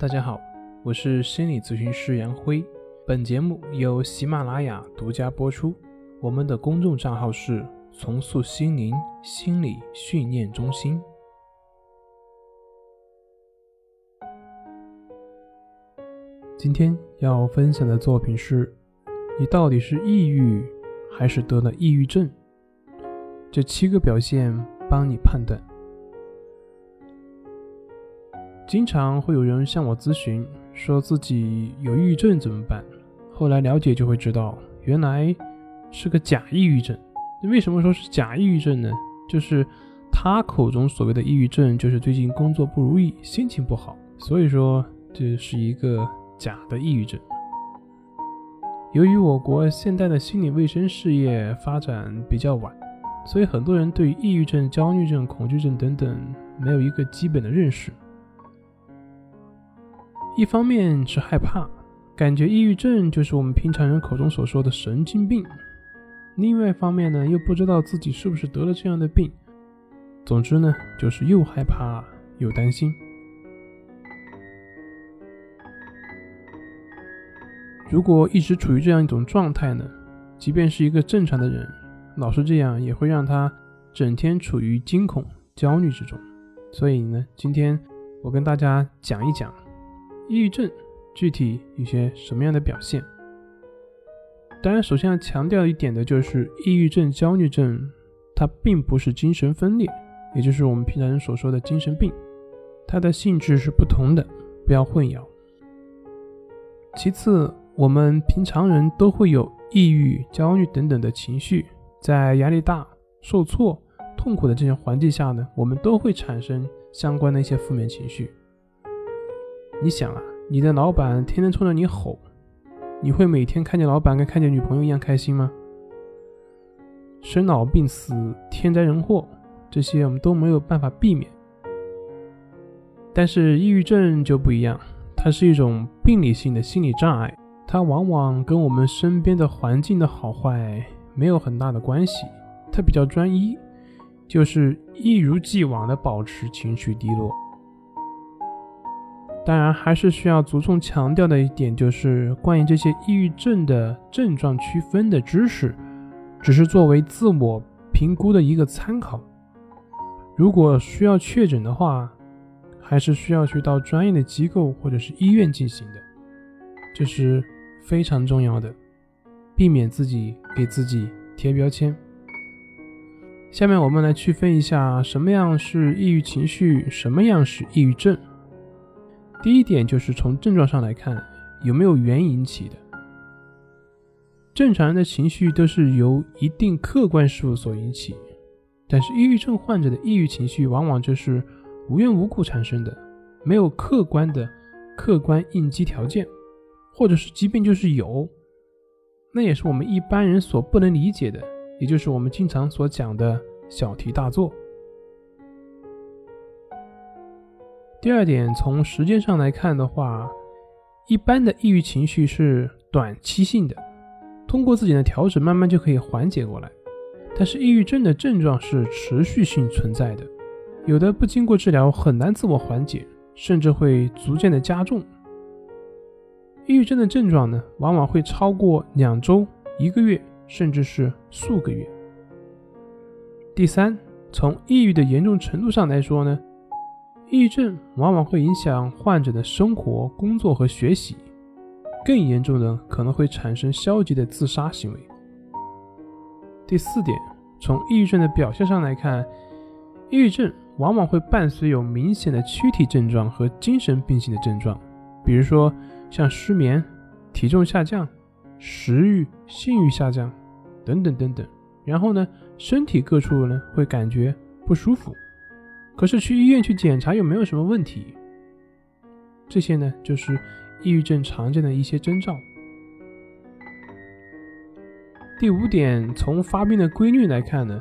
大家好，我是心理咨询师杨辉。本节目由喜马拉雅独家播出。我们的公众账号是“重塑心灵心理训练中心”。今天要分享的作品是：你到底是抑郁还是得了抑郁症？这七个表现帮你判断。经常会有人向我咨询，说自己有抑郁症怎么办？后来了解就会知道，原来是个假抑郁症。那为什么说是假抑郁症呢？就是他口中所谓的抑郁症，就是最近工作不如意，心情不好，所以说这是一个假的抑郁症。由于我国现代的心理卫生事业发展比较晚，所以很多人对抑郁症、焦虑症、恐惧症等等没有一个基本的认识。一方面是害怕，感觉抑郁症就是我们平常人口中所说的神经病；另外一方面呢，又不知道自己是不是得了这样的病。总之呢，就是又害怕又担心。如果一直处于这样一种状态呢，即便是一个正常的人，老是这样，也会让他整天处于惊恐、焦虑之中。所以呢，今天我跟大家讲一讲。抑郁症具体有些什么样的表现？当然，首先要强调一点的就是，抑郁症、焦虑症它并不是精神分裂，也就是我们平常人所说的精神病，它的性质是不同的，不要混淆。其次，我们平常人都会有抑郁、焦虑等等的情绪，在压力大、受挫、痛苦的这些环境下呢，我们都会产生相关的一些负面情绪。你想啊，你的老板天天冲着你吼，你会每天看见老板跟看见女朋友一样开心吗？生老病死、天灾人祸，这些我们都没有办法避免。但是抑郁症就不一样，它是一种病理性的心理障碍，它往往跟我们身边的环境的好坏没有很大的关系，它比较专一，就是一如既往的保持情绪低落。当然，还是需要着重强调的一点，就是关于这些抑郁症的症状区分的知识，只是作为自我评估的一个参考。如果需要确诊的话，还是需要去到专业的机构或者是医院进行的，这是非常重要的，避免自己给自己贴标签。下面我们来区分一下，什么样是抑郁情绪，什么样是抑郁症。第一点就是从症状上来看，有没有原因引起的。正常人的情绪都是由一定客观事物所引起，但是抑郁症患者的抑郁情绪往往就是无缘无故产生的，没有客观的客观应激条件，或者是即便就是有，那也是我们一般人所不能理解的，也就是我们经常所讲的小题大做。第二点，从时间上来看的话，一般的抑郁情绪是短期性的，通过自己的调整，慢慢就可以缓解过来。但是抑郁症的症状是持续性存在的，有的不经过治疗很难自我缓解，甚至会逐渐的加重。抑郁症的症状呢，往往会超过两周、一个月，甚至是数个月。第三，从抑郁的严重程度上来说呢。抑郁症往往会影响患者的生活、工作和学习，更严重的可能会产生消极的自杀行为。第四点，从抑郁症的表现上来看，抑郁症往往会伴随有明显的躯体症状和精神病性的症状，比如说像失眠、体重下降、食欲、性欲下降等等等等。然后呢，身体各处呢会感觉不舒服。可是去医院去检查又没有什么问题，这些呢就是抑郁症常见的一些征兆。第五点，从发病的规律来看呢，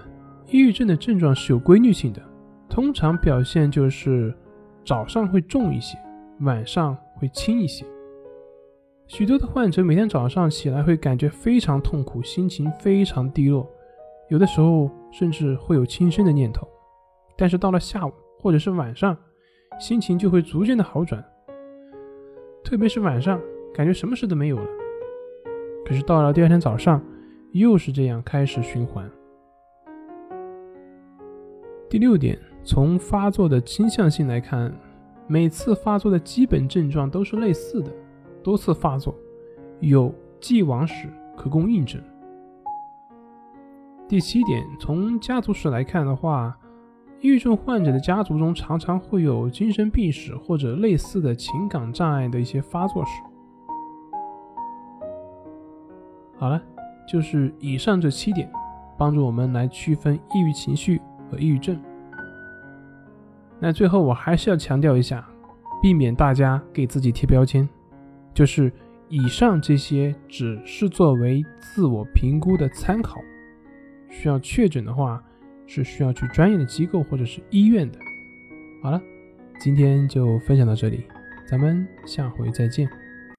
抑郁症的症状是有规律性的，通常表现就是早上会重一些，晚上会轻一些。许多的患者每天早上起来会感觉非常痛苦，心情非常低落，有的时候甚至会有轻生的念头。但是到了下午或者是晚上，心情就会逐渐的好转。特别是晚上，感觉什么事都没有了。可是到了第二天早上，又是这样开始循环。第六点，从发作的倾向性来看，每次发作的基本症状都是类似的，多次发作，有既往史可供印证。第七点，从家族史来看的话，抑郁症患者的家族中常常会有精神病史或者类似的情感障碍的一些发作史。好了，就是以上这七点，帮助我们来区分抑郁情绪。和抑郁症。那最后我还是要强调一下，避免大家给自己贴标签，就是以上这些只是作为自我评估的参考，需要确诊的话是需要去专业的机构或者是医院的。好了，今天就分享到这里，咱们下回再见。